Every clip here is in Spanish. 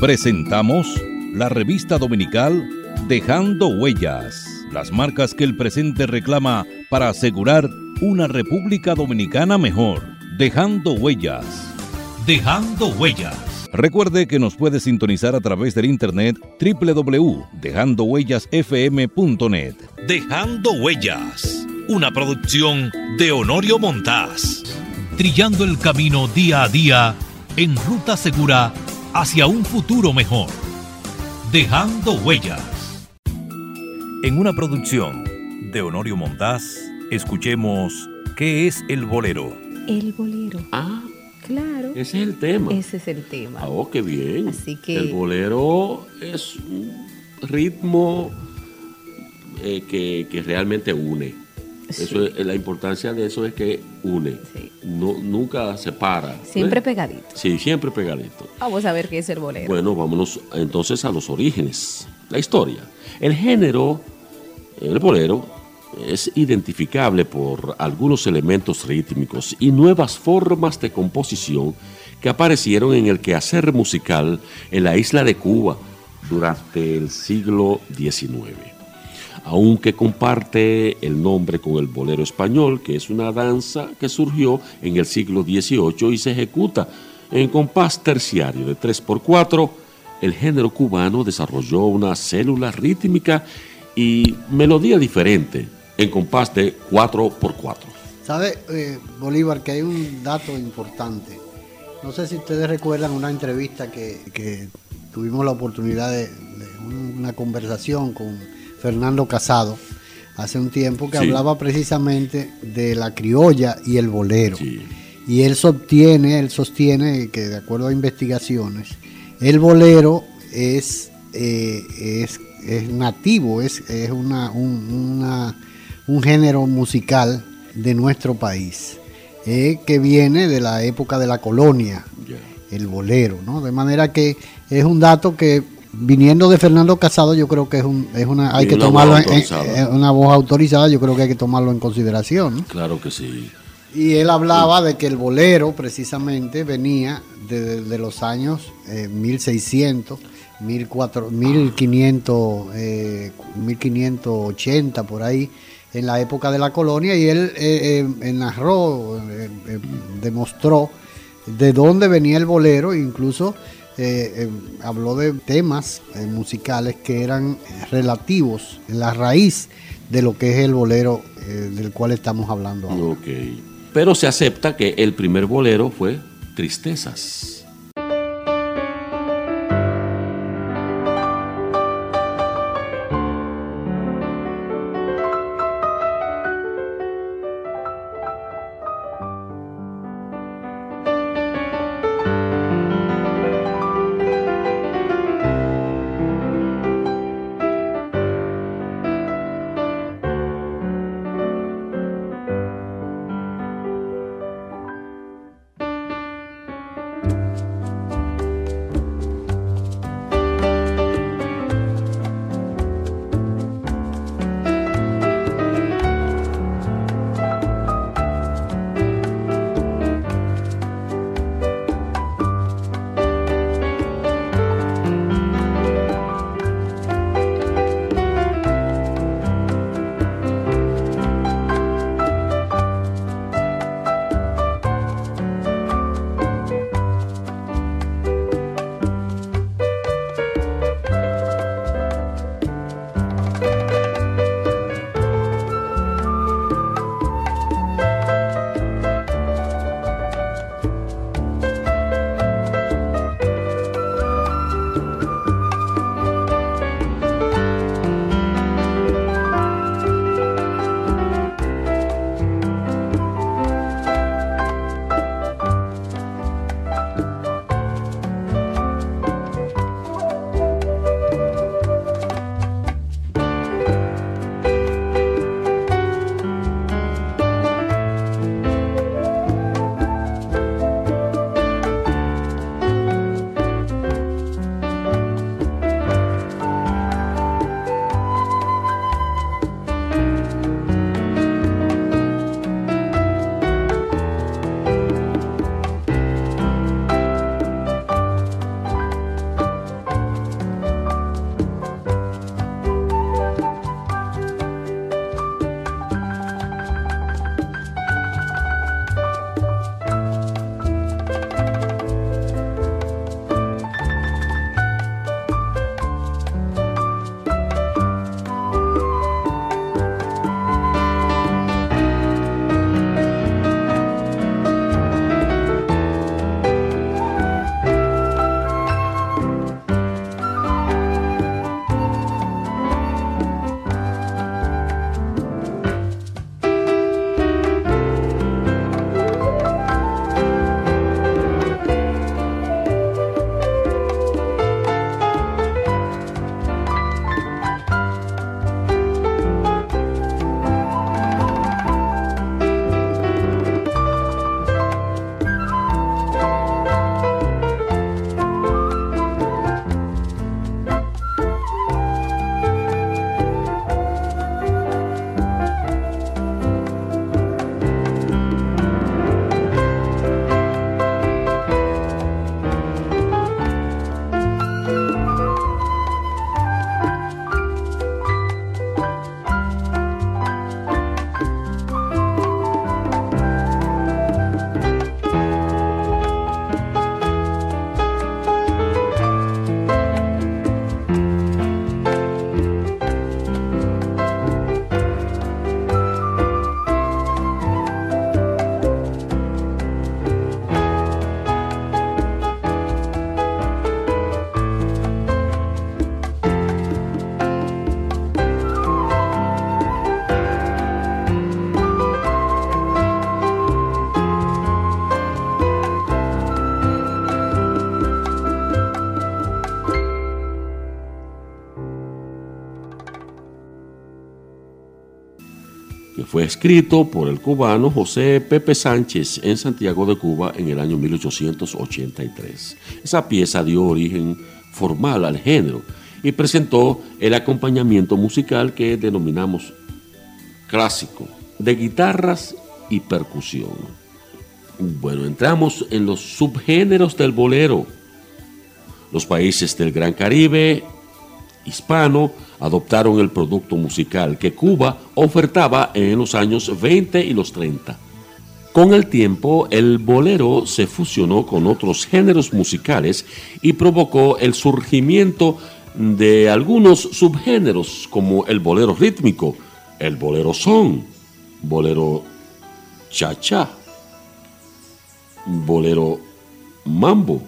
Presentamos la revista dominical Dejando Huellas, las marcas que el presente reclama para asegurar una República Dominicana mejor. Dejando Huellas. Dejando Huellas. Recuerde que nos puede sintonizar a través del internet www.dejandohuellasfm.net. Dejando Huellas, una producción de Honorio Montás. Trillando el camino día a día en ruta segura hacia un futuro mejor. Dejando Huellas. En una producción de Honorio Montás, escuchemos ¿Qué es el bolero? El bolero. Ah, Claro. ese es el tema. Ese es el tema. Ah, oh, qué bien. Así que- El bolero es un ritmo eh, que, que realmente une. Eso es- la importancia de eso es que une. Sí. No, nunca separa. Siempre pegadito. Sí, siempre pegadito. Vamos a ver qué es el bolero. Bueno, vámonos entonces a los orígenes, la historia. El género, el bolero, es identificable por algunos elementos rítmicos y nuevas formas de composición que aparecieron en el quehacer musical en la isla de Cuba durante el siglo XIX. Aunque comparte el nombre con el bolero español, que es una danza que surgió en el siglo XVIII y se ejecuta en compás terciario de 3x4, el género cubano desarrolló una célula rítmica y melodía diferente en compás de 4x4. ¿Sabe, eh, Bolívar, que hay un dato importante? No sé si ustedes recuerdan una entrevista que, tuvimos la oportunidad de, de un- una conversación con Fernando Casado hace un tiempo que Sí. hablaba precisamente de la criolla y el bolero. Sí. Y él sostiene, él sostiene que de acuerdo a investigaciones, el bolero es, eh, es, es nativo, es, es una, un, una- un género musical de nuestro país, eh, que viene de la época de la colonia, el bolero, ¿no? De manera que es un dato que viniendo de Fernando Casado, yo creo que es, un, es una, hay Y que una tomarlo voz en, una voz autorizada, yo creo que hay que tomarlo en consideración, ¿no? Claro que sí. Y él hablaba de que el bolero precisamente venía de, de los años eh, 1600, 1400, 1500, eh, 1580 por ahí, en la época de la colonia, y él eh, eh, narró, eh, eh, demostró de dónde venía el bolero, incluso eh, eh, habló de temas eh, musicales que eran relativos en la raíz de lo que es el bolero eh, del cual estamos hablando ahora. Pero se acepta que el primer bolero fue Tristezas. Escrito por el cubano José Pepe Sánchez en Santiago de Cuba en el año 1883. Esa pieza dio origen formal al género y presentó el acompañamiento musical que denominamos clásico, de guitarras y percusión. Bueno, entramos en los subgéneros del bolero. Los países del Gran Caribe hispano adoptaron el producto musical que Cuba ofertaba en los años 20 y los 30. Con el tiempo, el bolero se fusionó con otros géneros musicales y provocó el surgimiento de algunos subgéneros como el bolero rítmico, el bolero son, bolero cha-cha, bolero mambo,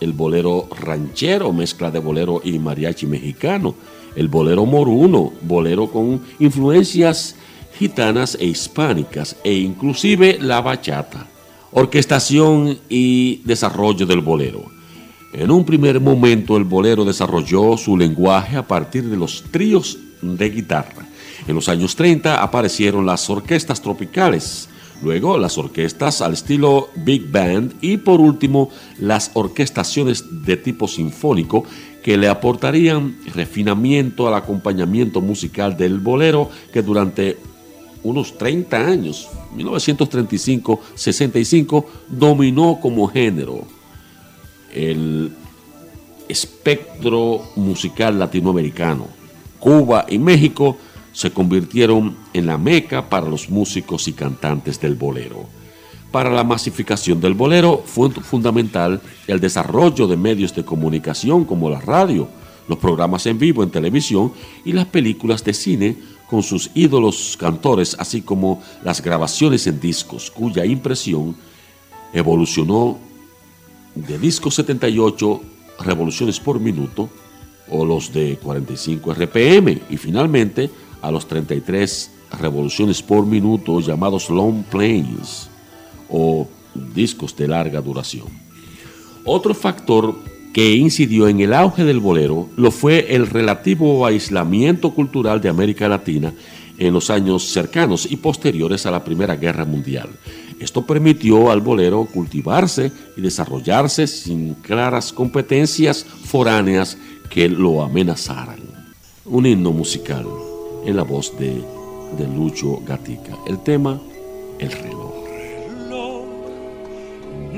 el bolero ranchero, mezcla de bolero y mariachi mexicano, el bolero moruno, bolero con influencias gitanas e hispánicas e inclusive la bachata, orquestación y desarrollo del bolero. En un primer momento el bolero desarrolló su lenguaje a partir de los tríos de guitarra. En los años 30 aparecieron las orquestas tropicales, luego las orquestas al estilo big band y por último las orquestaciones de tipo sinfónico que le aportarían refinamiento al acompañamiento musical del bolero que durante unos 30 años, 1935-65, dominó como género el espectro musical latinoamericano. Cuba y México se convirtieron en la meca para los músicos y cantantes del bolero. Para la masificación del bolero fue fundamental el desarrollo de medios de comunicación como la radio, los programas en vivo en televisión y las películas de cine con sus ídolos cantores, así como las grabaciones en discos, cuya impresión evolucionó de disco 78 revoluciones por minuto o los de 45 RPM y finalmente a los 33 revoluciones por minuto llamados long planes o discos de larga duración. Otro factor que incidió en el auge del bolero lo fue el relativo aislamiento cultural de América Latina en los años cercanos y posteriores a la Primera Guerra Mundial. Esto permitió al bolero cultivarse y desarrollarse sin claras competencias foráneas que lo amenazaran. Un himno musical en la voz de, de Lucho Gatica. El tema, el reloj.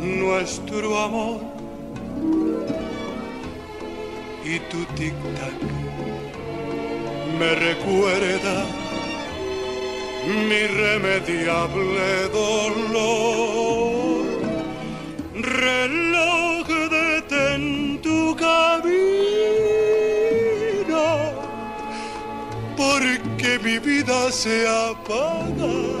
nuestro amor. Y tu tic-tac me recuerda mi irremediable dolor. Reloj detén tu camino, porque mi vida se apaga.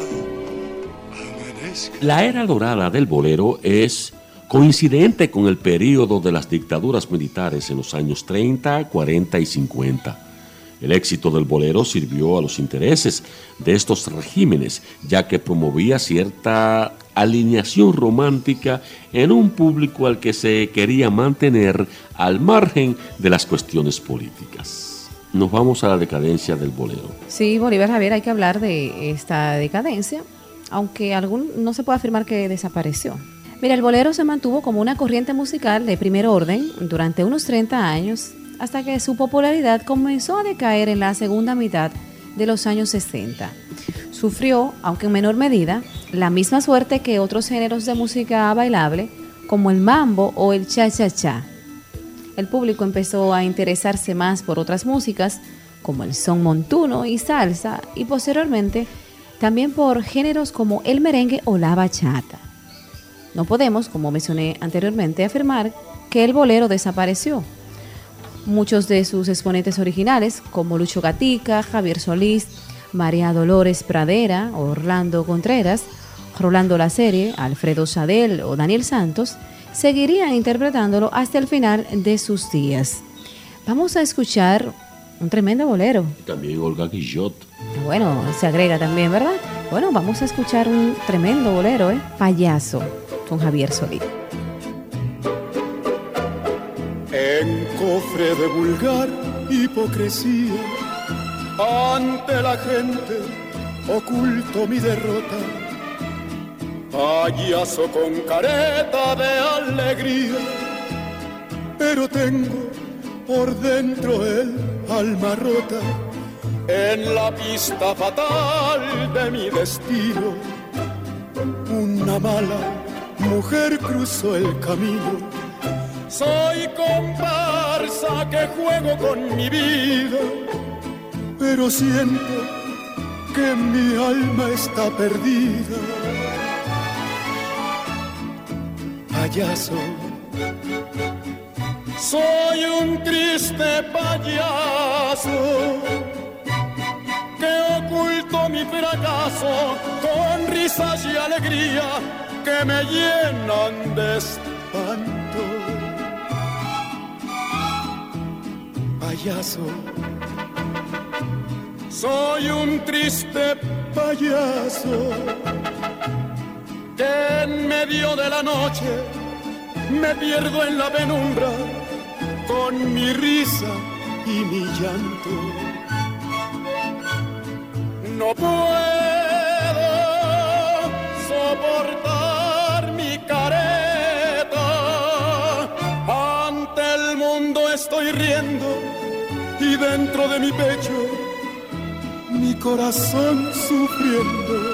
La era dorada del bolero es coincidente con el periodo de las dictaduras militares en los años 30, 40 y 50 el éxito del bolero sirvió a los intereses de estos regímenes, ya que promovía cierta alineación romántica en un público al que se quería mantener al margen de las cuestiones políticas. Nos vamos a la decadencia del bolero. Sí, Bolívar Javier, hay que hablar de esta decadencia, aunque algún, no se puede afirmar que desapareció. Mira, el bolero se mantuvo como una corriente musical de primer orden durante unos 30 años hasta que su popularidad comenzó a decaer en la segunda mitad de los años 60. Sufrió, aunque en menor medida, la misma suerte que otros géneros de música bailable, como el mambo o el cha-cha-cha. El público empezó a interesarse más por otras músicas, como el son montuno y salsa, y posteriormente también por géneros como el merengue o la bachata. No podemos, como mencioné anteriormente, afirmar que el bolero desapareció. Muchos de sus exponentes originales, como Lucho Gatica, Javier Solís, María Dolores Pradera, Orlando Contreras, Rolando La Serie, Alfredo Sadel o Daniel Santos, seguirían interpretándolo hasta el final de sus días. Vamos a escuchar un tremendo bolero. También Olga Guillot. Bueno, se agrega también, ¿verdad? Bueno, vamos a escuchar un tremendo bolero, ¿eh? Payaso, con Javier Solís. En cofre de vulgar hipocresía, ante la gente oculto mi derrota. Payaso con careta de alegría, pero tengo por dentro el alma rota en la pista fatal de mi destino. Una mala mujer cruzó el camino. Soy comparsa que juego con mi vida, pero siento que mi alma está perdida. Payaso soy un triste payaso que oculto mi fracaso con risas y alegría que me llenan de espanto. Payaso, soy un triste payaso que en medio de la noche me pierdo en la penumbra con mi risa y mi llanto. No puedo soportar mi careta. Ante el mundo estoy riendo y dentro de mi pecho mi corazón sufriendo.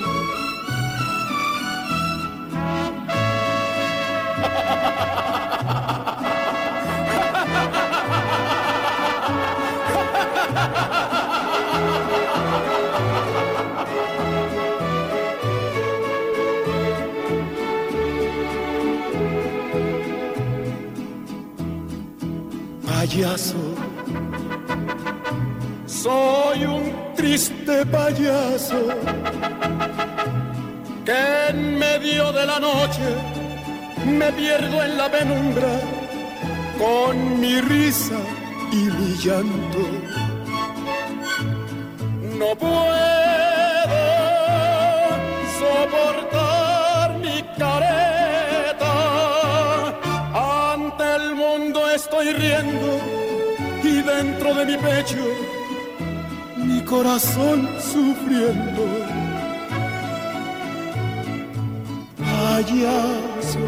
Payaso. Soy un triste payaso que en medio de la noche me pierdo en la penumbra con mi risa y mi llanto. No puedo estoy riendo y dentro de mi pecho mi corazón sufriendo. Payaso.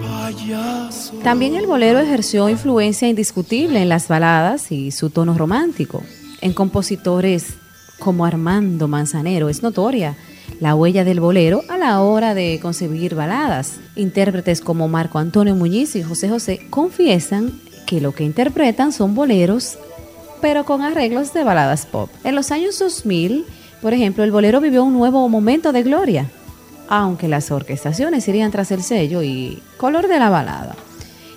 Payaso. También el bolero ejerció influencia indiscutible en las baladas y su tono romántico. En compositores como Armando Manzanero es notoria la huella del bolero a la hora de concebir baladas. Intérpretes como Marco Antonio Muñiz y José José confiesan que lo que interpretan son boleros, pero con arreglos de baladas pop. En los años 2000, por ejemplo, el bolero vivió un nuevo momento de gloria, aunque las orquestaciones irían tras el sello y color de la balada.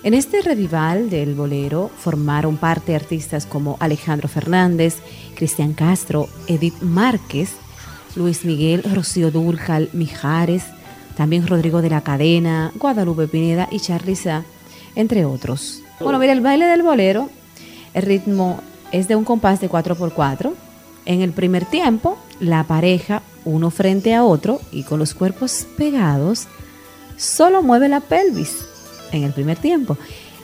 En este revival del bolero formaron parte artistas como Alejandro Fernández, Cristian Castro, Edith Márquez, Luis Miguel, Rocío Durcal, Mijares, también Rodrigo de la Cadena, Guadalupe Pineda y Charliza, entre otros. Bueno, mira, el baile del bolero, el ritmo es de un compás de 4x4. En el primer tiempo, la pareja, uno frente a otro y con los cuerpos pegados, solo mueve la pelvis en el primer tiempo.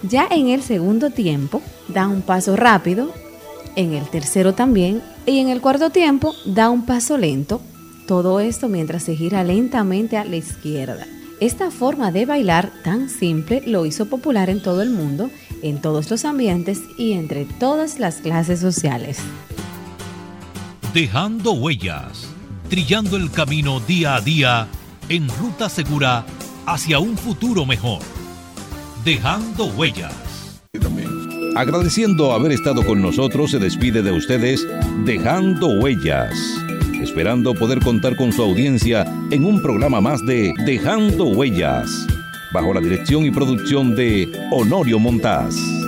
Ya en el segundo tiempo, da un paso rápido, en el tercero también, y en el cuarto tiempo, da un paso lento. Todo esto mientras se gira lentamente a la izquierda. Esta forma de bailar tan simple lo hizo popular en todo el mundo, en todos los ambientes y entre todas las clases sociales. Dejando huellas, trillando el camino día a día en ruta segura hacia un futuro mejor. Dejando huellas. Agradeciendo haber estado con nosotros, se despide de ustedes Dejando Huellas, esperando poder contar con su audiencia en un programa más de Dejando Huellas, bajo la dirección y producción de Honorio Montás.